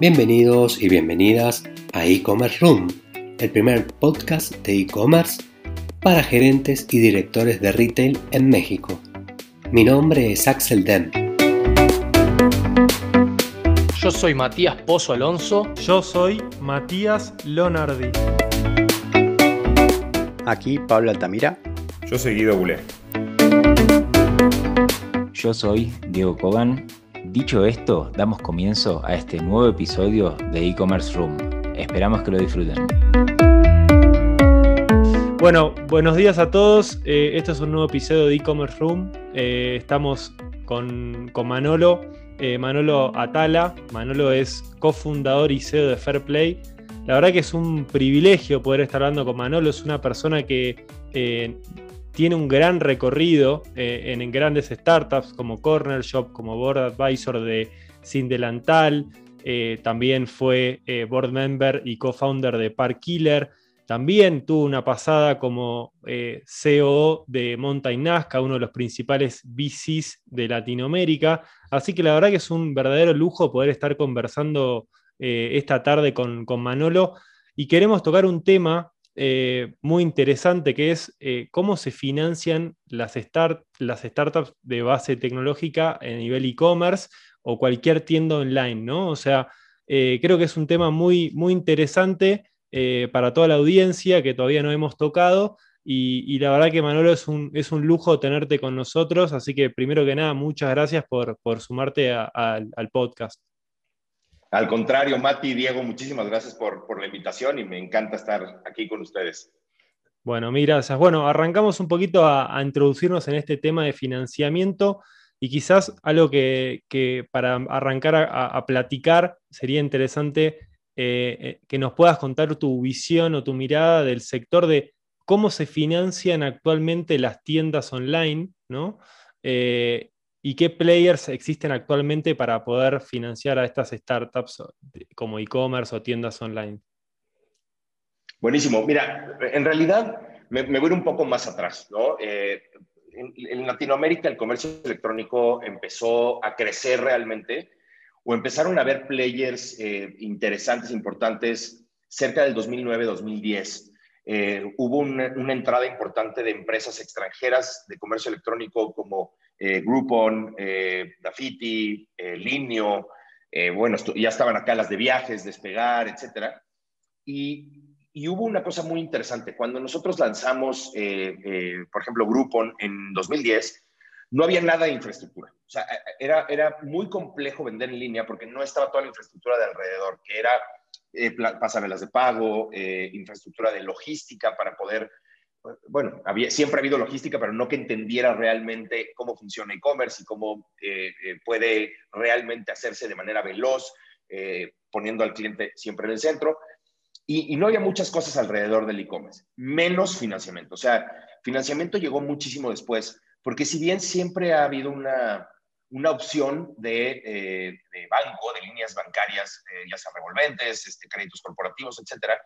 Bienvenidos y bienvenidas a e-commerce room, el primer podcast de e-commerce para gerentes y directores de retail en México. Mi nombre es Axel Dem. Yo soy Matías Pozo Alonso. Yo soy Matías Lonardi. Aquí Pablo Altamira. Yo soy Guido Bulé. Yo soy Diego Cogan. Dicho esto, damos comienzo a este nuevo episodio de e-commerce room. Esperamos que lo disfruten. Bueno, buenos días a todos. Eh, este es un nuevo episodio de e-commerce room. Eh, estamos con, con Manolo eh, Manolo Atala. Manolo es cofundador y CEO de Fairplay. La verdad que es un privilegio poder estar hablando con Manolo. Es una persona que eh, tiene un gran recorrido eh, en, grandes startups como Corner Shop, como Board Advisor de Sin Delantal. también fue board member y co-founder de Park Killer. También tuvo una pasada como eh, CEO de Mountain Nazca, uno de los principales VCs de Latinoamérica. Así que la verdad que es un verdadero lujo poder estar conversando eh, esta tarde con, Manolo. Y queremos tocar un tema eh, muy interesante que es cómo se financian las, las, startups de base tecnológica a nivel e-commerce o cualquier tienda online, ¿no? O sea, creo que es un tema muy, muy interesante eh, para toda la audiencia que todavía no hemos tocado. Y, la verdad que Manolo es un, es un, lujo tenerte con nosotros, así que primero que nada, muchas gracias por, por sumarte al podcast. Al contrario, Mati y Diego, muchísimas gracias por, la invitación y me encanta estar aquí con ustedes. Bueno, mil gracias. Bueno, arrancamos un poquito a, introducirnos en este tema de financiamiento y quizás algo que, que para arrancar a, a platicar sería interesante eh, eh, que nos puedas contar tu visión o tu mirada del sector de cómo se financian actualmente las tiendas online, ¿no? Eh, y qué players existen actualmente para poder financiar a estas startups como e-commerce o tiendas online. Buenísimo. Mira, en realidad me, voy un poco más atrás, ¿no? en Latinoamérica el comercio electrónico empezó a crecer realmente o empezaron a haber players eh, interesantes, importantes, cerca del 2009-2010. Eh, hubo una, entrada importante de empresas extranjeras de comercio electrónico como eh, Groupon, eh, Dafiti, Linio, bueno, ya estaban acá las de viajes, Despegar, etc. Y, hubo una cosa muy interesante. Cuando nosotros lanzamos, por ejemplo, Groupon en 2010, no había nada de infraestructura. O sea, eh, era, era muy complejo vender en línea porque no estaba toda la infraestructura de alrededor, que era eh, pasarelas de pago, eh, infraestructura de logística para poder, bueno, había, siempre ha habido logística, pero no que entendiera realmente cómo funciona e-commerce y cómo puede realmente hacerse de manera veloz, poniendo al cliente siempre en el centro. Y, no había muchas cosas alrededor del e-commerce, menos financiamiento. O sea, financiamiento llegó muchísimo después porque si bien siempre ha habido una, una opción de, eh, de, banco, de líneas bancarias, eh, ya sea revolventes, este, créditos corporativos, etcétera,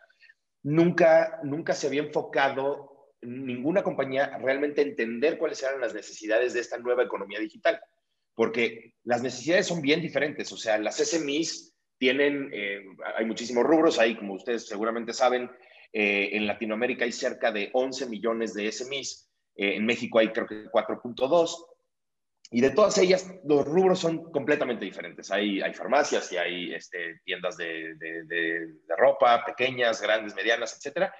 nunca, nunca se había enfocado ninguna compañía realmente entender cuáles eran las necesidades de esta nueva economía digital, porque las necesidades son bien diferentes, o sea, las SMEs tienen, eh, hay muchísimos rubros ahí, como ustedes seguramente saben, en Latinoamérica hay cerca de 11 millones de SMEs, eh, en México hay creo que 4.2. Y de todas ellas, los rubros son completamente diferentes. Hay, hay farmacias y hay este, tiendas de, de, ropa, pequeñas, grandes, medianas, etc.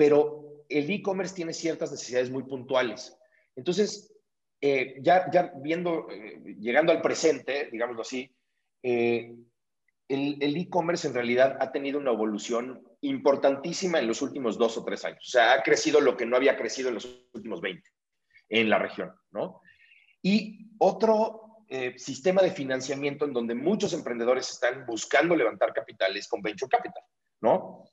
Pero el e-commerce tiene ciertas necesidades muy puntuales. Entonces, eh, ya, ya viendo, eh, llegando al presente, digámoslo así, el e-commerce en realidad ha tenido una evolución importantísima en los últimos dos o tres años. O sea, ha crecido lo que no había crecido en los últimos 20 en la región, ¿no? Y otro eh, sistema de financiamiento en donde muchos emprendedores están buscando levantar capitales con venture capital, ¿no?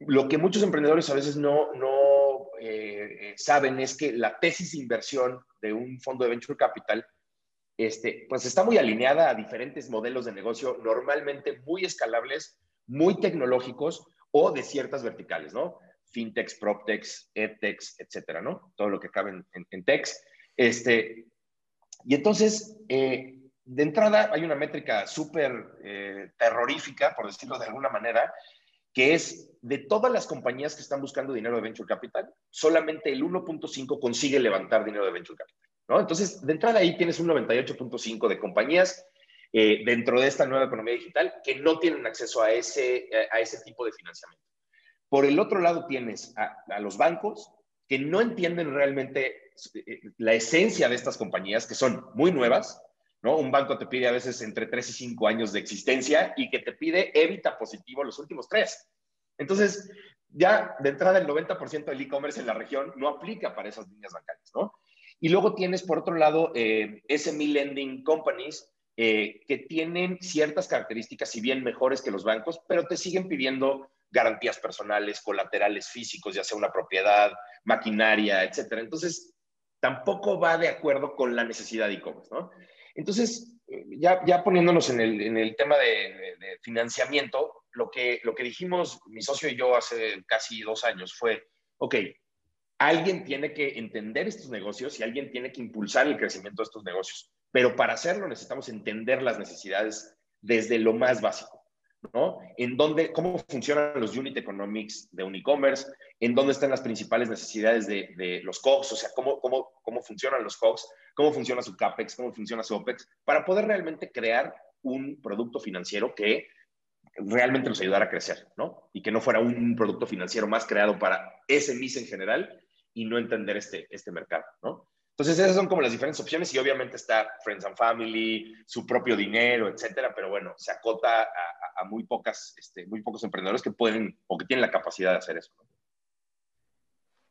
Lo que muchos emprendedores a veces no, no eh, saben es que la tesis de inversión de un fondo de venture capital este, pues está muy alineada a diferentes modelos de negocio, normalmente muy escalables, muy tecnológicos, o de ciertas verticales, ¿no? Fintechs, PropTechs, EdTechs, etcétera, ¿no? Todo lo que cabe en, en, Techs. Este, y entonces, eh, de entrada hay una métrica súper eh, terrorífica, por decirlo de alguna manera, que es de todas las compañías que están buscando dinero de venture capital, solamente el 1.5 consigue levantar dinero de venture capital. ¿no? Entonces, de entrada ahí tienes un 98.5 de compañías eh, dentro de esta nueva economía digital que no tienen acceso a ese, a ese tipo de financiamiento. Por el otro lado tienes a, a los bancos que no entienden realmente eh, la esencia de estas compañías, que son muy nuevas, ¿no? Un banco te pide a veces entre 3 y 5 años de existencia y que te pide evita positivo los últimos 3. Entonces, ya de entrada el 90% del e-commerce en la región no aplica para esas líneas bancarias, ¿no? Y luego tienes, por otro lado, eh, SME Lending Companies, eh, que tienen ciertas características, si bien mejores que los bancos, pero te siguen pidiendo garantías personales, colaterales físicos, ya sea una propiedad, maquinaria, etcétera. Entonces, tampoco va de acuerdo con la necesidad de e-commerce, ¿no? Entonces, ya, ya poniéndonos en el, en el tema de, de, financiamiento, lo que, lo que dijimos mi socio y yo hace casi dos años fue, ok, alguien tiene que entender estos negocios y alguien tiene que impulsar el crecimiento de estos negocios. Pero para hacerlo necesitamos entender las necesidades desde lo más básico, ¿no? En dónde, cómo funcionan los unit economics de un e-commerce, en dónde están las principales necesidades de, los COGS, o sea, cómo, cómo, cómo funcionan los COGS, cómo funciona su CAPEX, cómo funciona su OPEX, para poder realmente crear un producto financiero que realmente nos ayudara a crecer, ¿no? Y que no fuera un producto financiero más creado para ese MIS en general y no entender este, este mercado, ¿no? Entonces, esas son como las diferentes opciones y obviamente está Friends and Family, su propio dinero, etcétera, pero bueno, se acota a, muy, pocas, este, muy pocos emprendedores que pueden o que tienen la capacidad de hacer eso. ¿no?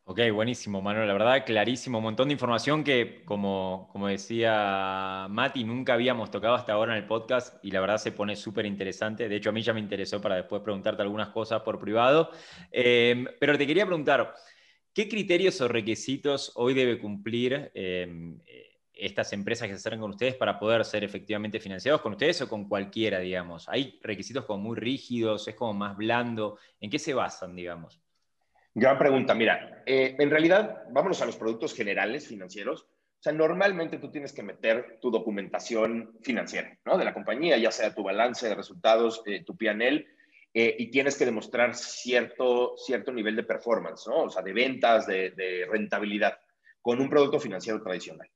Ok, buenísimo, Manuel. La verdad, clarísimo. Un montón de información que, como, como decía Mati, nunca habíamos tocado hasta ahora en el podcast y la verdad se pone súper interesante. De hecho, a mí ya me interesó para después preguntarte algunas cosas por privado. Eh, pero te quería preguntar, ¿qué criterios o requisitos hoy debe cumplir eh, estas empresas que se acercan con ustedes para poder ser efectivamente financiados con ustedes o con cualquiera, digamos? ¿Hay requisitos como muy rígidos? ¿Es como más blando? ¿En qué se basan, digamos? Gran pregunta. Mira, eh, en realidad, vámonos a los productos generales financieros. O sea, normalmente tú tienes que meter tu documentación financiera, ¿no? De la compañía, ya sea tu balance de resultados, eh, tu PNL, eh, y tienes que demostrar cierto, cierto nivel de performance, ¿no? O sea, de ventas, de, de rentabilidad, con un producto financiero tradicional.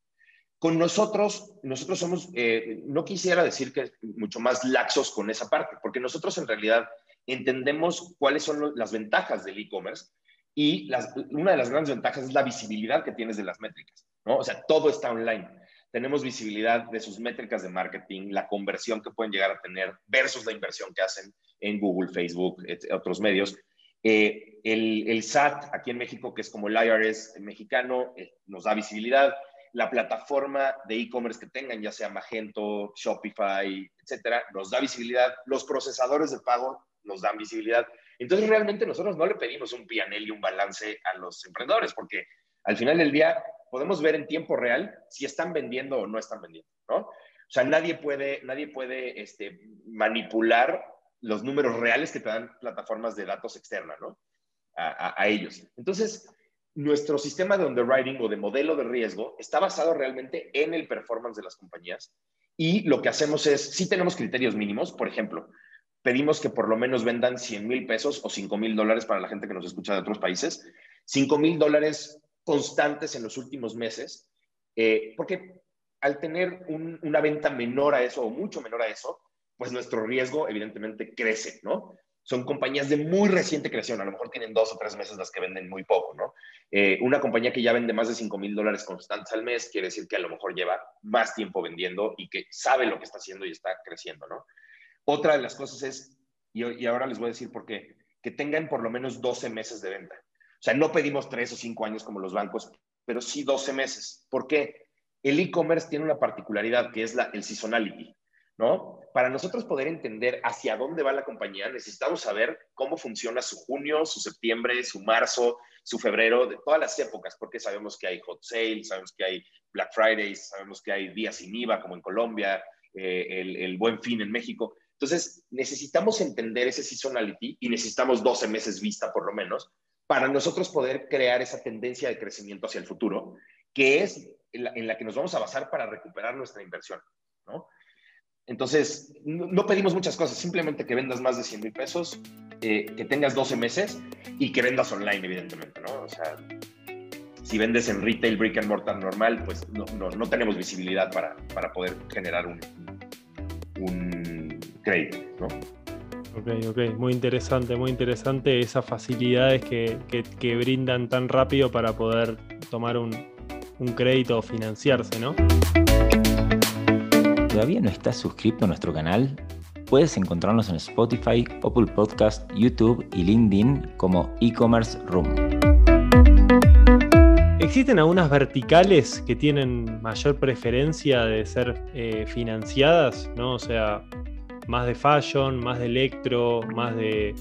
Con nosotros, nosotros somos, eh, no quisiera decir que mucho más laxos con esa parte, porque nosotros en realidad entendemos cuáles son las ventajas del e-commerce y las, una de las grandes ventajas es la visibilidad que tienes de las métricas, ¿no? O sea, todo está online. Tenemos visibilidad de sus métricas de marketing, la conversión que pueden llegar a tener versus la inversión que hacen en Google, Facebook, otros medios. Eh, el, el, SAT aquí en México, que es como el IRS mexicano, eh, nos da visibilidad. La plataforma de e-commerce que tengan, ya sea Magento, Shopify, etcétera, nos da visibilidad. Los procesadores de pago nos dan visibilidad. Entonces, realmente nosotros no le pedimos un PNL y un balance a los emprendedores, porque al final del día podemos ver en tiempo real si están vendiendo o no están vendiendo, ¿no? O sea, nadie puede, nadie puede este, manipular los números reales que te dan plataformas de datos externas, ¿no? A, a, a, ellos. Entonces, nuestro sistema de underwriting o de modelo de riesgo está basado realmente en el performance de las compañías y lo que hacemos es, sí tenemos criterios mínimos, por ejemplo, pedimos que por lo menos vendan 100 mil pesos o 5 mil dólares para la gente que nos escucha de otros países, 5 mil dólares constantes en los últimos meses, eh, porque al tener un, una venta menor a eso o mucho menor a eso, pues nuestro riesgo evidentemente crece, ¿no? Son compañías de muy reciente creación, a lo mejor tienen dos o tres meses las que venden muy poco, ¿no? Eh, una compañía que ya vende más de 5 mil dólares constantes al mes quiere decir que a lo mejor lleva más tiempo vendiendo y que sabe lo que está haciendo y está creciendo, ¿no? Otra de las cosas es, y, y, ahora les voy a decir por qué, que tengan por lo menos 12 meses de venta. O sea, no pedimos 3 o 5 años como los bancos, pero sí 12 meses. ¿Por qué? El e-commerce tiene una particularidad que es la, el seasonality, ¿no? Para nosotros poder entender hacia dónde va la compañía, necesitamos saber cómo funciona su junio, su septiembre, su marzo, su febrero, de todas las épocas, porque sabemos que hay hot sales, sabemos que hay Black Fridays, sabemos que hay días sin IVA, como en Colombia, eh, el, el buen fin en México. Entonces, necesitamos entender ese seasonality y necesitamos 12 meses vista por lo menos para nosotros poder crear esa tendencia de crecimiento hacia el futuro, que es en la, en la que nos vamos a basar para recuperar nuestra inversión, ¿no? Entonces, no, pedimos muchas cosas, simplemente que vendas más de 100 mil pesos, eh, que tengas 12 meses y que vendas online, evidentemente, ¿no? O sea, si vendes en retail, brick and mortar normal, pues no, no, tenemos visibilidad para, para, poder generar un, un crédito, ¿no? Ok, ok, muy interesante, muy interesante esas facilidades que, que, que brindan tan rápido para poder tomar un, un crédito o financiarse, ¿no? ¿Todavía no estás suscrito a nuestro canal? Puedes encontrarnos en Spotify, Apple Podcast, YouTube y LinkedIn como e-commerce room. ¿Existen algunas verticales que tienen mayor preferencia de ser eh, financiadas? ¿no? O sea, más de fashion, más de electro, más de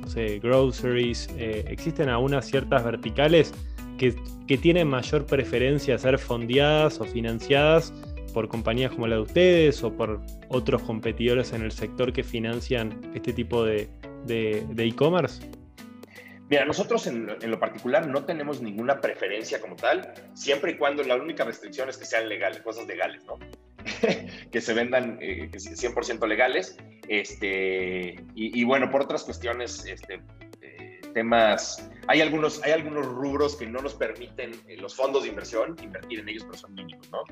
no sé, groceries. Eh, ¿Existen algunas ciertas verticales que, tienen mayor preferencia a ser fondeadas o financiadas por compañías como la de ustedes o por otros competidores en el sector que financian este tipo de e-commerce? Mira, nosotros en, lo particular no tenemos ninguna preferencia como tal, siempre y cuando la única restricción es que sean legales, cosas legales, ¿no? que se vendan eh, 100% legales. Este, y, bueno, por otras cuestiones, este, eh, temas, hay algunos, hay algunos rubros que no nos permiten eh, los fondos de inversión invertir en ellos, pero son mínimos, ¿no?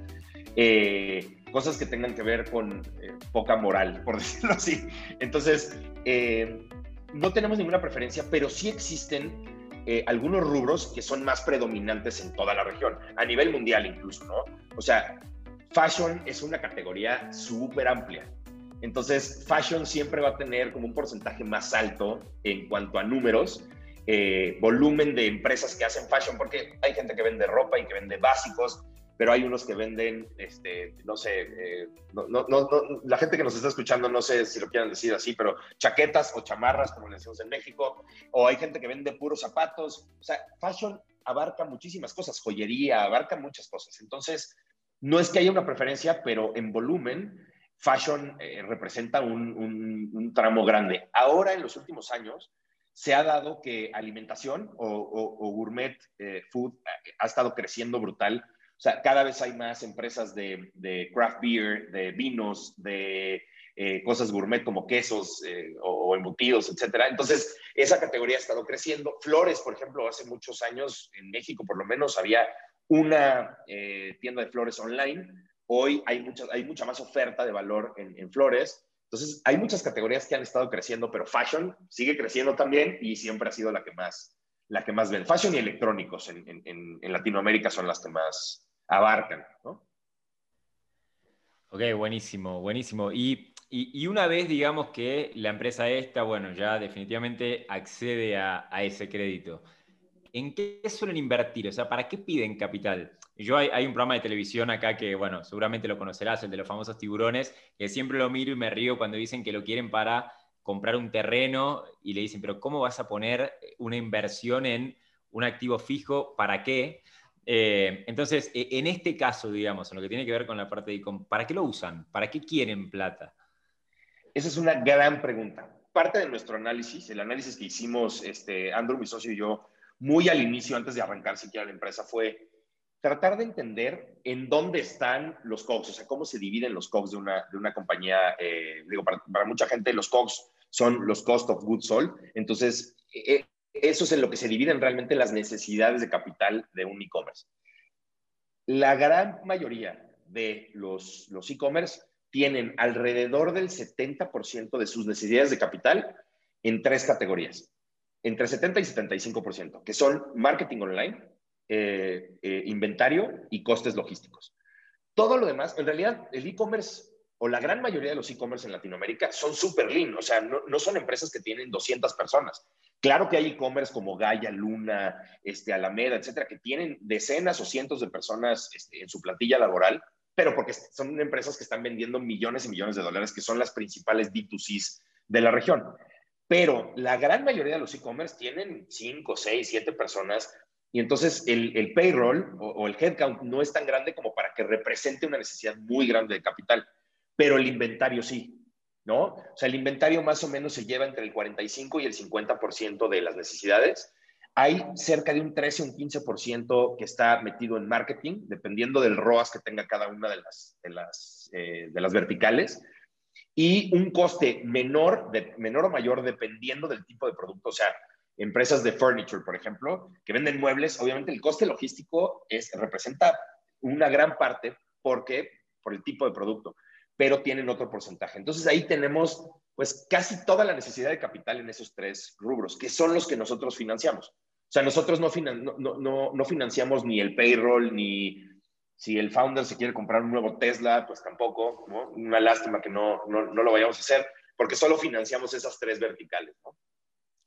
Eh, cosas que tengan que ver con eh, poca moral, por decirlo así. Entonces, eh, no tenemos ninguna preferencia, pero sí existen algunos rubros que son más predominantes en toda la región, a nivel mundial incluso, ¿no? O sea, fashion es una categoría súper amplia. Entonces, fashion siempre va a tener como un porcentaje más alto en cuanto a números, volumen de empresas que hacen fashion, porque hay gente que vende ropa y que vende básicos, pero hay unos que venden, este, no sé, eh, la gente que nos está escuchando, no sé si lo quieran decir así, pero chaquetas o chamarras, como le decimos en México, o hay gente que vende puros zapatos. O sea, fashion abarca muchísimas cosas, joyería, abarca muchas cosas. Entonces, no es que haya una preferencia, pero en volumen, fashion eh, representa un, tramo grande. Ahora, en los últimos años, se ha dado que alimentación o, gourmet eh, food ha estado creciendo brutal o sea, cada vez hay más empresas de, craft beer, de vinos, de eh, cosas gourmet como quesos eh, o, embutidos, etcétera. Entonces, esa categoría ha estado creciendo. Flores, por ejemplo, hace muchos años, en México por lo menos, había una eh, tienda de flores online. Hoy hay mucha, hay mucha más oferta de valor en, flores. Entonces, hay muchas categorías que han estado creciendo, pero fashion sigue creciendo también y siempre ha sido la que más, la que más ven. Fashion y electrónicos en, en Latinoamérica son las que más, abarcan. ¿no? Ok, buenísimo, buenísimo. Y, una vez digamos que la empresa esta, bueno, ya definitivamente accede a, ese crédito, ¿en qué suelen invertir? O sea, ¿para qué piden capital? Yo hay, un programa de televisión acá que, bueno, seguramente lo conocerás, el de los famosos tiburones, que siempre lo miro y me río cuando dicen que lo quieren para comprar un terreno y le dicen, pero ¿cómo vas a poner una inversión en un activo fijo? ¿Para qué? Eh, entonces, e, en este caso, digamos, en lo que tiene que ver con la parte de ¿para qué lo usan? ¿Para qué quieren plata? Esa es una gran pregunta. Parte de nuestro análisis, el análisis que hicimos este, Andrew, mi socio y yo, muy al inicio, antes de arrancar siquiera la empresa, fue tratar de entender en dónde están los COGS, o sea, cómo se dividen los COGS de una, de una compañía. Eh, digo, para, para, mucha gente los COGS son los cost of goods sold. Entonces, eh, eso es en lo que se dividen realmente las necesidades de capital de un e-commerce. La gran mayoría de los, los e-commerce tienen alrededor del 70% de sus necesidades de capital en tres categorías, entre 70 y 75%, que son marketing online, eh, eh, inventario y costes logísticos. Todo lo demás, en realidad, el e-commerce o la gran mayoría de los e-commerce en Latinoamérica son súper lean, o sea, no, no, son empresas que tienen 200 personas. Claro que hay e-commerce como Gaia, Luna, este, Alameda, etcétera, que tienen decenas o cientos de personas este, en su plantilla laboral, pero porque son empresas que están vendiendo millones y millones de dólares, que son las principales D2Cs de la región. Pero la gran mayoría de los e-commerce tienen 5, 6, 7 personas y entonces el, payroll o, o, el headcount no es tan grande como para que represente una necesidad muy grande de capital, pero el inventario sí. ¿no? O sea, el inventario más o menos se lleva entre el 45 y el 50% de las necesidades. Hay cerca de un 13 o un 15% que está metido en marketing, dependiendo del ROAS que tenga cada una de las, de las, eh, de las verticales. Y un coste menor, de, menor o mayor dependiendo del tipo de producto. O sea, empresas de furniture, por ejemplo, que venden muebles, obviamente el coste logístico es, representa una gran parte porque por el tipo de producto, pero tienen otro porcentaje. Entonces ahí tenemos pues casi toda la necesidad de capital en esos tres rubros, que son los que nosotros financiamos. O sea, nosotros no, no, no, financiamos ni el payroll, ni si el founder se quiere comprar un nuevo Tesla, pues tampoco, ¿no? Una lástima que no, no, no lo vayamos a hacer, porque solo financiamos esas tres verticales, ¿no?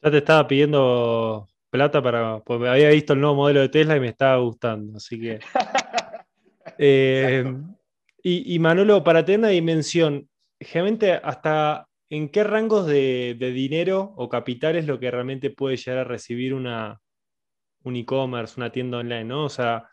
Ya te estaba pidiendo plata para, porque había visto el nuevo modelo de Tesla y me estaba gustando, así que... Eh, y, Manolo, para tener una dimensión, generalmente hasta en qué rangos de, dinero o capital es lo que realmente puede llegar a recibir una, un e-commerce, una tienda online, ¿no? O sea,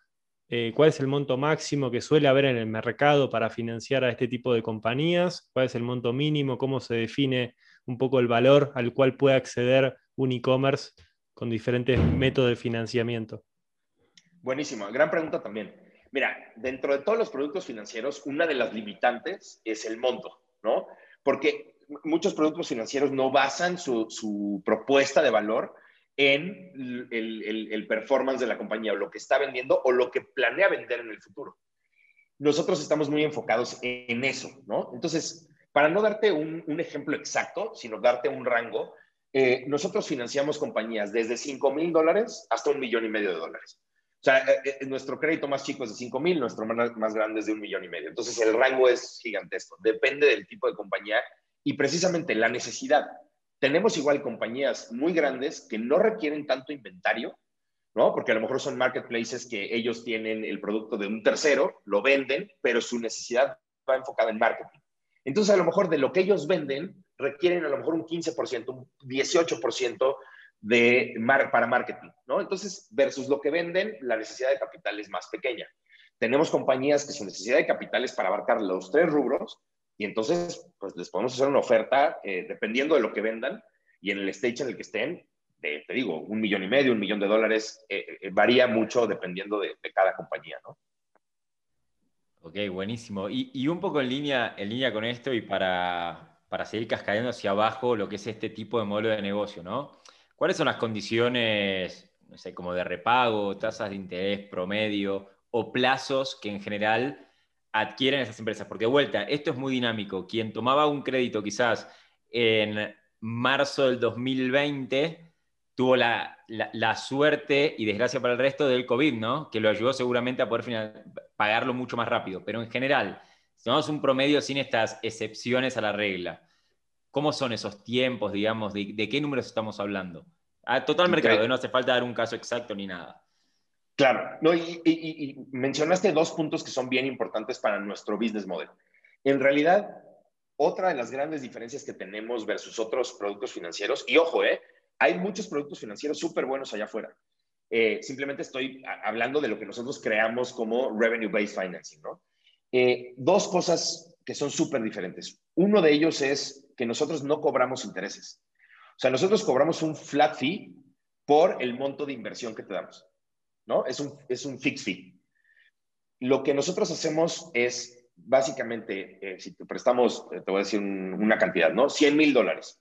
eh, ¿cuál es el monto máximo que suele haber en el mercado para financiar a este tipo de compañías? ¿Cuál es el monto mínimo? ¿Cómo se define un poco el valor al cual puede acceder un e-commerce con diferentes métodos de financiamiento? Buenísimo, gran pregunta también. Mira, dentro de todos los productos financieros, una de las limitantes es el monto, ¿no? Porque muchos productos financieros no basan su, propuesta de valor en el, performance de la compañía o lo que está vendiendo o lo que planea vender en el futuro. Nosotros estamos muy enfocados en eso, ¿no? Entonces, para no darte un, ejemplo exacto, sino darte un rango, eh, nosotros financiamos compañías desde 5 mil dólares hasta un millón y medio de dólares. O sea, eh, eh, nuestro crédito más chico es de 5 mil, nuestro más, grande es de un millón y medio. Entonces, el rango es gigantesco. Depende del tipo de compañía y precisamente la necesidad. Tenemos igual compañías muy grandes que no requieren tanto inventario, ¿no? Porque a lo mejor son marketplaces que ellos tienen el producto de un tercero, lo venden, pero su necesidad va enfocada en marketing. Entonces, a lo mejor de lo que ellos venden, requieren a lo mejor un 15%, un 18% de para marketing, ¿no? Entonces, versus lo que venden, la necesidad de capital es más pequeña. Tenemos compañías que su necesidad de capital es para abarcar los tres rubros y entonces, pues les podemos hacer una oferta eh, dependiendo de lo que vendan y en el stage en el que estén, te digo, un millón y medio, un millón de dólares, eh, eh, varía mucho dependiendo de, cada compañía, ¿no? Ok, buenísimo. Y, y, un poco en línea, en línea con esto y para, para seguir cascadeando hacia abajo lo que es este tipo de modelo de negocio, ¿no? ¿Cuáles son las condiciones, no sé, como de repago, tasas de interés promedio o plazos que en general adquieren esas empresas? Porque de vuelta, esto es muy dinámico. Quien tomaba un crédito quizás en marzo del 2020 tuvo la, suerte y desgracia para el resto del COVID, ¿no? Que lo ayudó seguramente a poder pagarlo mucho más rápido. Pero en general, si tomamos un promedio sin estas excepciones a la regla, ¿Cómo son esos tiempos, digamos? ¿De, qué números estamos hablando? A total mercado, no hace falta dar un caso exacto ni nada. Claro, no, y, mencionaste dos puntos que son bien importantes para nuestro business model. En realidad, otra de las grandes diferencias que tenemos versus otros productos financieros, y ojo, eh, hay muchos productos financieros súper buenos allá afuera. Eh, simplemente estoy hablando de lo que nosotros creamos como revenue-based financing, ¿no? Eh, dos cosas que son súper diferentes. Uno de ellos es que nosotros no cobramos intereses. O sea, nosotros cobramos un flat fee por el monto de inversión que te damos, ¿no? Es un, es un fixed fee. Lo que nosotros hacemos es, básicamente, eh, si te prestamos, eh, te voy a decir una cantidad, ¿no? 100 mil dólares.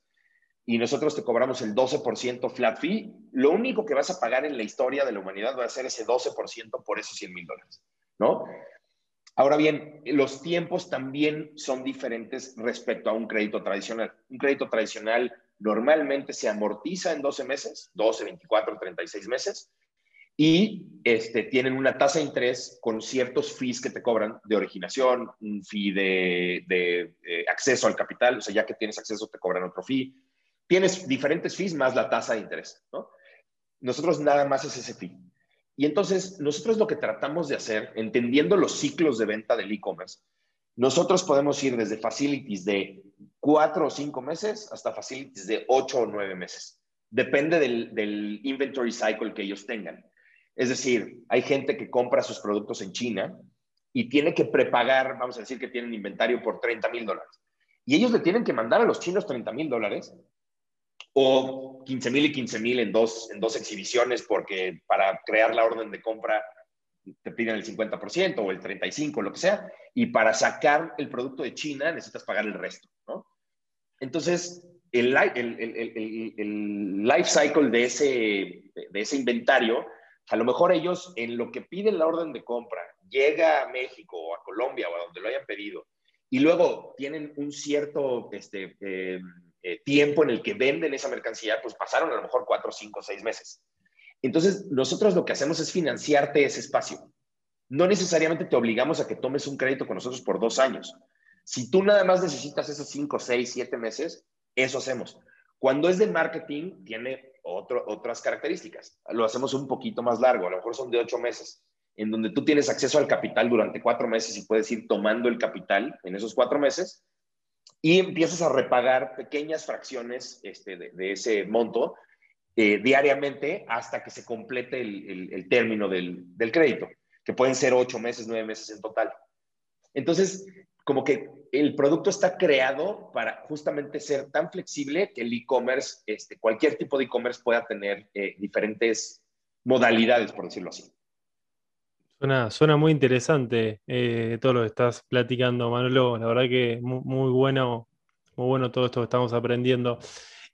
Y nosotros te cobramos el 12% flat fee. Lo único que vas a pagar en la historia de la humanidad va a ser ese 12% por esos 100 mil dólares, ¿no? Ahora bien, los tiempos también son diferentes respecto a un crédito tradicional. Un crédito tradicional normalmente se amortiza en 12 meses, 12, 24, 36 meses, y este, tienen una tasa de interés con ciertos fees que te cobran de originación, un fee de, de eh, acceso al capital, o sea, ya que tienes acceso te cobran otro fee. Tienes diferentes fees más la tasa de interés, ¿no? Nosotros nada más es ese fee. Y entonces, nosotros lo que tratamos de hacer, entendiendo los ciclos de venta del e-commerce, nosotros podemos ir desde facilities de cuatro o cinco meses hasta facilities de ocho o nueve meses. Depende del, inventory cycle que ellos tengan. Es decir, hay gente que compra sus productos en China y tiene que prepagar, vamos a decir que tienen inventario por 30 mil dólares. Y ellos le tienen que mandar a los chinos 30 mil dólares o 15 mil y 15 mil en dos, en dos exhibiciones porque para crear la orden de compra te piden el 50% o el 35%, lo que sea, y para sacar el producto de China necesitas pagar el resto, ¿no? Entonces, el, life cycle de ese, de ese inventario, a lo mejor ellos en lo que piden la orden de compra, llega a México o a Colombia o a donde lo hayan pedido, y luego tienen un cierto este, eh, eh, tiempo en el que venden esa mercancía, pues pasaron a lo mejor cuatro, cinco, seis meses. Entonces, nosotros lo que hacemos es financiarte ese espacio. No necesariamente te obligamos a que tomes un crédito con nosotros por dos años. Si tú nada más necesitas esos cinco, seis, siete meses, eso hacemos. Cuando es de marketing, tiene otras características. Lo hacemos un poquito más largo, a lo mejor son de ocho meses, en donde tú tienes acceso al capital durante cuatro meses y puedes ir tomando el capital en esos cuatro meses y empiezas a repagar pequeñas fracciones este, de, ese monto eh, diariamente hasta que se complete el, término del, del, crédito, que pueden ser ocho meses, nueve meses en total. Entonces, como que el producto está creado para justamente ser tan flexible que el e-commerce, este, cualquier tipo de e-commerce pueda tener eh, diferentes modalidades, por decirlo así. Suena, suena muy interesante eh, todo lo que estás platicando, Manolo. La verdad que muy, muy, bueno, muy bueno todo esto que estamos aprendiendo.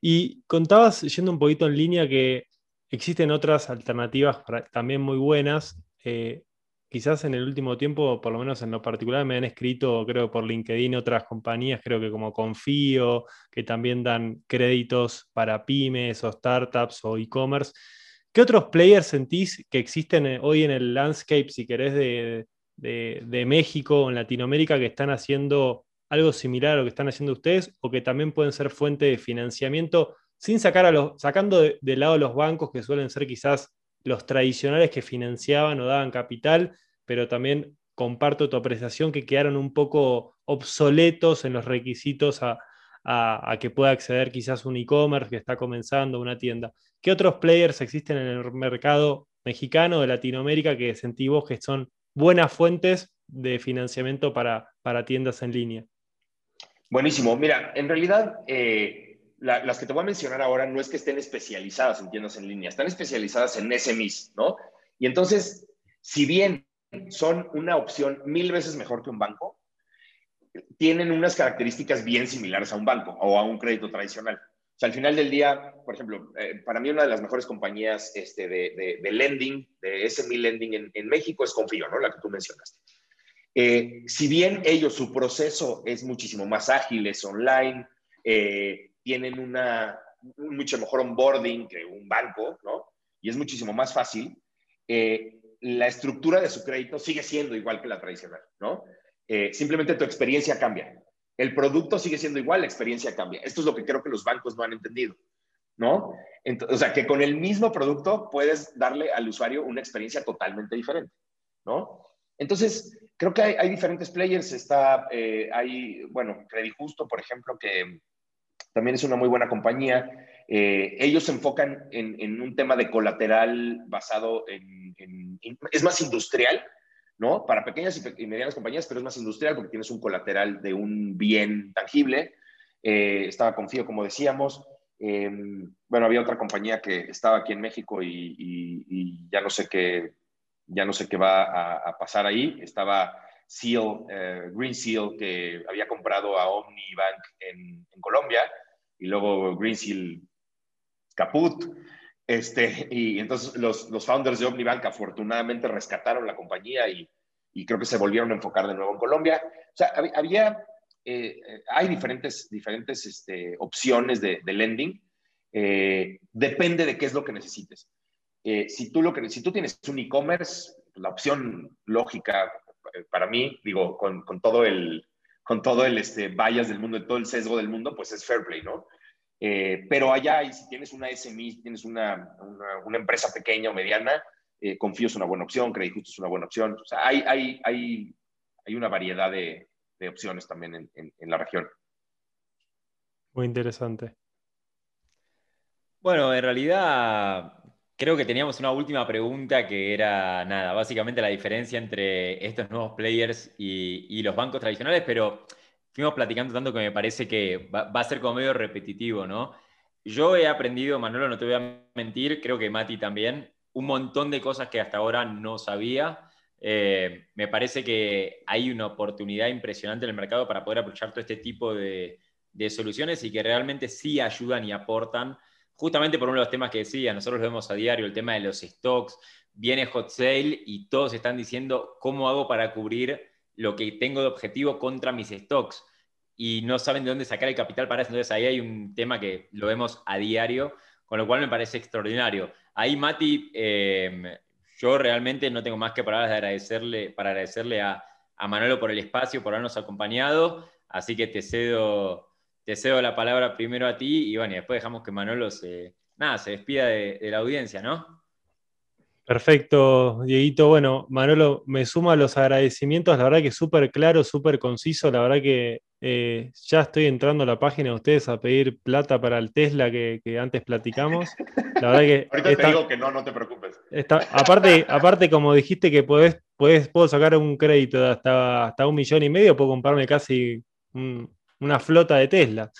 Y contabas, yendo un poquito en línea, que existen otras alternativas también muy buenas. Eh, quizás en el último tiempo, por lo menos en lo particular, me han escrito, creo, por LinkedIn otras compañías, creo que como Confío, que también dan créditos para pymes o startups o e-commerce. ¿Qué otros players sentís que existen eh, hoy en el landscape, si querés, de, México o en Latinoamérica que están haciendo algo similar a lo que están haciendo ustedes o que también pueden ser fuente de financiamiento sin sacar a los, sacando de, de lado los bancos que suelen ser quizás los tradicionales que financiaban o daban capital, pero también comparto tu apreciación que quedaron un poco obsoletos en los requisitos a, que pueda acceder quizás un e-commerce que está comenzando, una tienda. ¿Qué otros players existen en el mercado mexicano de Latinoamérica que sentí vos que son buenas fuentes de financiamiento para, para tiendas en línea? Buenísimo. Mira, en realidad eh, las que te voy a mencionar ahora no es que estén especializadas en tiendas en línea, están especializadas en SMEs, ¿no? Y entonces, si bien son una opción mil veces mejor que un banco, tienen unas características bien similares a un banco o a un crédito tradicional. O sea, al final del día, por ejemplo, eh, para mí una de las mejores compañías este, de, de, lending, de SME lending en, México es Confío, ¿no? La que tú mencionaste. Eh, si bien ellos, su proceso es muchísimo más ágil, es online, eh, tienen una, un mucho mejor onboarding que un banco, ¿no? Y es muchísimo más fácil. Eh, la estructura de su crédito sigue siendo igual que la tradicional, ¿no? Eh, simplemente tu experiencia cambia. El producto sigue siendo igual, la experiencia cambia. Esto es lo que creo que los bancos no han entendido, ¿no? o sea, que con el mismo producto puedes darle al usuario una experiencia totalmente diferente, ¿no? Entonces, creo que hay, diferentes players. Está, eh, hay, bueno, Credit Justo, por ejemplo, que también es una muy buena compañía. Eh, ellos se enfocan en, un tema de colateral basado en, es más industrial, ¿no? Para pequeñas y, medianas compañías, pero es más industrial porque tienes un colateral de un bien tangible. Eh, estaba confío, como decíamos. Em, bueno, había otra compañía que estaba aquí en México y, ya no sé qué, ya no sé qué va a, pasar ahí. Estaba Seal, eh, Green Seal, que había comprado a OmniBank en, en Colombia y luego Greensill caput. Este, y entonces los, los founders de OmniBank afortunadamente rescataron la compañía y, y, creo que se volvieron a enfocar de nuevo en Colombia. O sea, había, eh, hay diferentes, diferentes este, opciones de, de lending. Eh, depende de qué es lo que necesites. Eh, si, tú lo que, si tú tienes un e-commerce, la opción lógica para mí, digo, con, con todo el, con todo el este, bias del mundo, todo el sesgo del mundo, pues es fair play, ¿no? Eh, pero allá, y si tienes una SMI, tienes una, una, empresa pequeña o mediana, eh, Confío es una buena opción, Credit Justo es una buena opción. O sea, hay, hay, hay, hay una variedad de, de opciones también en, en, en la región. Muy interesante. Bueno, en realidad Creo que teníamos una última pregunta que era, nada, básicamente la diferencia entre estos nuevos players y, los bancos tradicionales, pero fuimos platicando tanto que me parece que va, a ser como medio repetitivo, ¿no? Yo he aprendido, Manolo, no te voy a mentir, creo que Mati también, un montón de cosas que hasta ahora no sabía. Eh, me parece que hay una oportunidad impresionante en el mercado para poder aprovechar todo este tipo de, de soluciones y que realmente sí ayudan y aportan, justamente por uno de los temas que decía, nosotros lo vemos a diario, el tema de los stocks, viene hot sale y todos están diciendo cómo hago para cubrir lo que tengo de objetivo contra mis stocks y no saben de dónde sacar el capital para eso. Entonces ahí hay un tema que lo vemos a diario, con lo cual me parece extraordinario. Ahí, Mati, em, yo realmente no tengo más que palabras de agradecerle, para agradecerle a, a Manolo por el espacio, por habernos acompañado, así que te cedo, te cedo la palabra primero a ti y bueno, después dejamos que Manolo se, nada, se despida de, de la audiencia, ¿no? Perfecto, Dieguito. Bueno, Manolo, me suma a los agradecimientos, la verdad que súper claro, súper conciso, la verdad que eh, ya estoy entrando a la página de ustedes a pedir plata para el Tesla que, antes platicamos. La verdad que... Ahorita te digo que no, no te preocupes. aparte, aparte, como dijiste que podés, puedo sacar un crédito de hasta, hasta un millón y medio, puedo comprarme casi una flota de Tesla.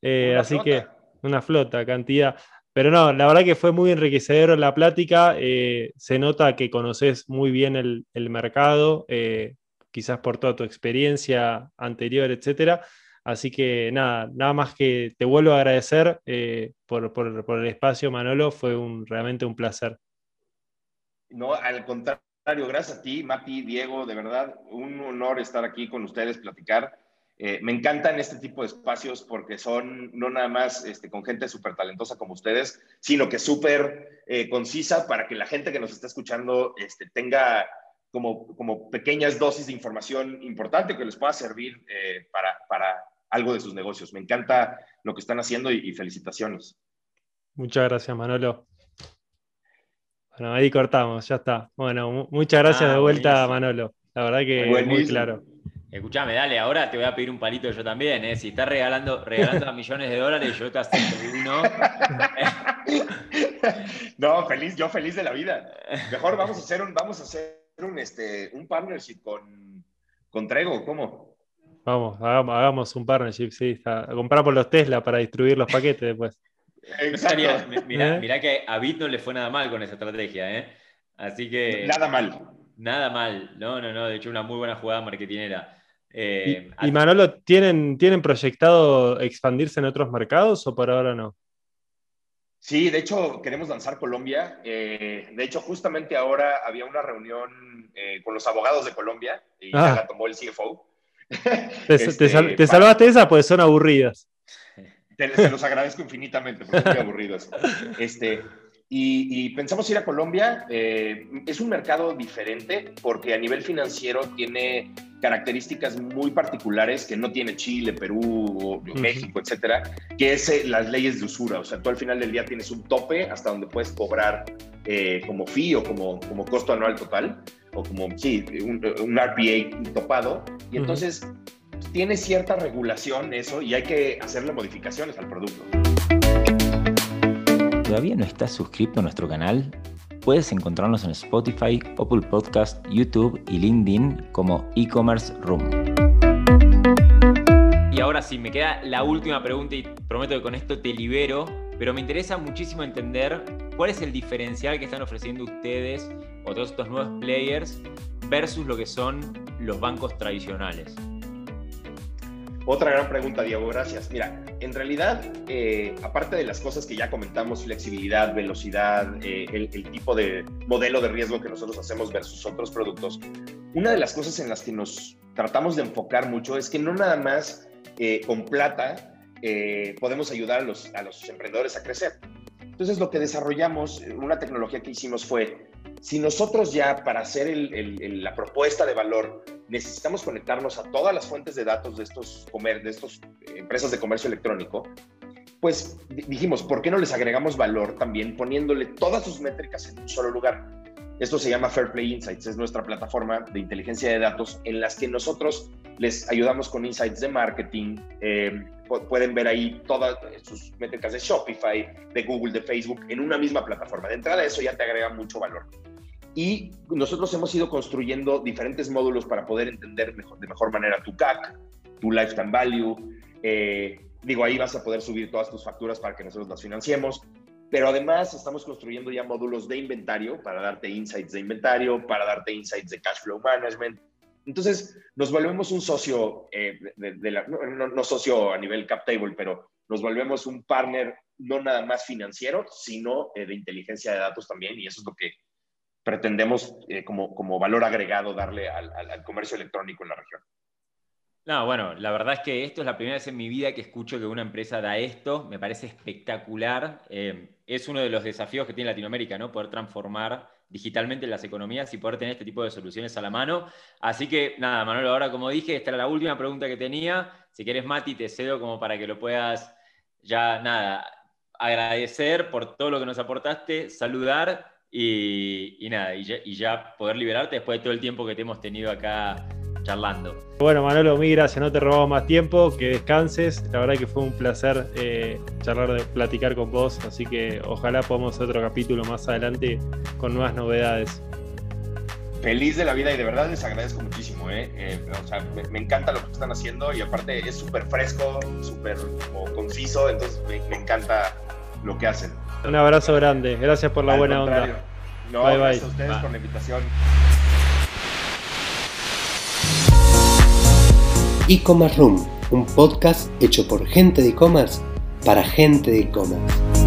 Eh, así que una flota, cantidad. Pero no, la verdad que fue muy enriquecedor la plática. Eh, se nota que conoces muy bien el, mercado, eh, quizás por toda tu experiencia anterior, etcétera. Así que nada, nada más que te vuelvo a agradecer eh, por, el espacio, Manolo. Fue un, realmente un placer. No, al contrario, gracias a ti, Mati, Diego, de verdad, un honor estar aquí con ustedes, platicar. Eh, me encantan este tipo de espacios porque son no nada más este, con gente súper talentosa como ustedes, sino que súper eh, concisa para que la gente que nos está escuchando este, tenga como, como pequeñas dosis de información importante que les pueda servir eh, para, para, algo de sus negocios. Me encanta lo que están haciendo y, felicitaciones. Muchas gracias, Manolo. Bueno, ahí cortamos, ya está. Bueno, muchas gracias ah, de vuelta, Manolo. La verdad que muy claro. Escuchame, dale, ahora te voy a pedir un palito yo también, ¿eh? Si estás regalando, regalando a millones de dólares, yo te acepto uno. no, feliz, yo feliz de la vida. Mejor vamos a hacer un, vamos a hacer un, este, un partnership con, con Trego, ¿cómo? Vamos, hagamos, un partnership, sí. Compramos los Tesla para distribuir los paquetes después. Exacto. Mirá, ¿Eh? que a Bit no le fue nada mal con esa estrategia, ¿eh? Así que. Nada mal. Nada mal. No, no, no. De hecho, una muy buena jugada marketinera. Eh, y, Manolo, ¿tienen, ¿tienen proyectado expandirse en otros mercados o por ahora no? Sí, de hecho queremos lanzar Colombia. Eh, de hecho, justamente ahora había una reunión eh, con los abogados de Colombia y ah. la tomó el CFO. ¿Te, este, te, salvaste esa? Pues son aburridas. se los agradezco infinitamente porque son muy aburridos. Este, y, pensamos ir a Colombia. Eh, es un mercado diferente porque a nivel financiero tiene características muy particulares que no tiene Chile, Perú, México, etcétera, que es eh, las leyes de usura. O sea, tú al final del día tienes un tope hasta donde puedes cobrar eh, como fee o como, como costo anual total, o como, sí, un, RPA topado. Y entonces tiene cierta regulación eso y hay que hacerle modificaciones al producto. ¿Todavía no estás suscrito a nuestro canal? Puedes encontrarnos en Spotify, Apple Podcast, YouTube y LinkedIn como e-commerce room. Y ahora sí, me queda la última pregunta y prometo que con esto te libero, pero me interesa muchísimo entender cuál es el diferencial que están ofreciendo ustedes o todos estos nuevos players versus lo que son los bancos tradicionales. Otra gran pregunta, Diego, gracias. Mira, en realidad, eh, aparte de las cosas que ya comentamos, flexibilidad, velocidad, eh, el, tipo de modelo de riesgo que nosotros hacemos versus otros productos, una de las cosas en las que nos tratamos de enfocar mucho es que no nada más eh, con plata podemos ayudar a los, a los emprendedores a crecer. Entonces, lo que desarrollamos, una tecnología que hicimos fue, si nosotros ya para hacer la propuesta de valor necesitamos conectarnos a todas las fuentes de datos de estos, de estos eh, empresas de comercio electrónico, pues dijimos, ¿por qué no les agregamos valor también poniéndole todas sus métricas en un solo lugar? Esto se llama Fairplay Insights, es nuestra plataforma de inteligencia de datos en las que nosotros les ayudamos con insights de marketing. Eh, pueden ver ahí todas sus métricas de Shopify, de Google, de Facebook en una misma plataforma. De entrada, eso ya te agrega mucho valor. Y nosotros hemos ido construyendo diferentes módulos para poder entender mejor, de mejor manera tu CAC, tu lifetime value. Eh, digo, ahí vas a poder subir todas tus facturas para que nosotros las financiemos. Pero además estamos construyendo ya módulos de inventario para darte insights de inventario, para darte insights de cash flow management, Entonces, nos volvemos un socio, eh, de, la, no, socio a nivel cap table, pero nos volvemos un partner no nada más financiero, sino eh, de inteligencia de datos también, y eso es lo que pretendemos eh, como, como valor agregado darle al, al comercio electrónico en la región. No, bueno, la verdad es que esto es la primera vez en mi vida que escucho que una empresa da esto, me parece espectacular. Eh, es uno de los desafíos que tiene Latinoamérica, ¿no? Poder transformar digitalmente las economías y poder tener este tipo de soluciones a la mano. Así que nada, Manuel, ahora como dije, esta era la última pregunta que tenía. Si quieres, Mati, te cedo como para que lo puedas ya, nada, agradecer por todo lo que nos aportaste, saludar y, nada, y y ya poder liberarte después de todo el tiempo que te hemos tenido acá charlando. Bueno, Manolo, muy gracias, no te robamos más tiempo, que descanses. La verdad que fue un placer eh, charlar, de, platicar con vos, así que ojalá podamos hacer otro capítulo más adelante con nuevas novedades. Feliz de la vida y de verdad les agradezco muchísimo. ¿eh? eh o sea, me, encanta lo que están haciendo y aparte es súper fresco, súper conciso, entonces me, encanta lo que hacen. Un abrazo grande, gracias por la buena onda. No, bye, gracias a ustedes por la invitación. E-Commerce Room, un podcast hecho por gente de e-commerce para gente de e-commerce.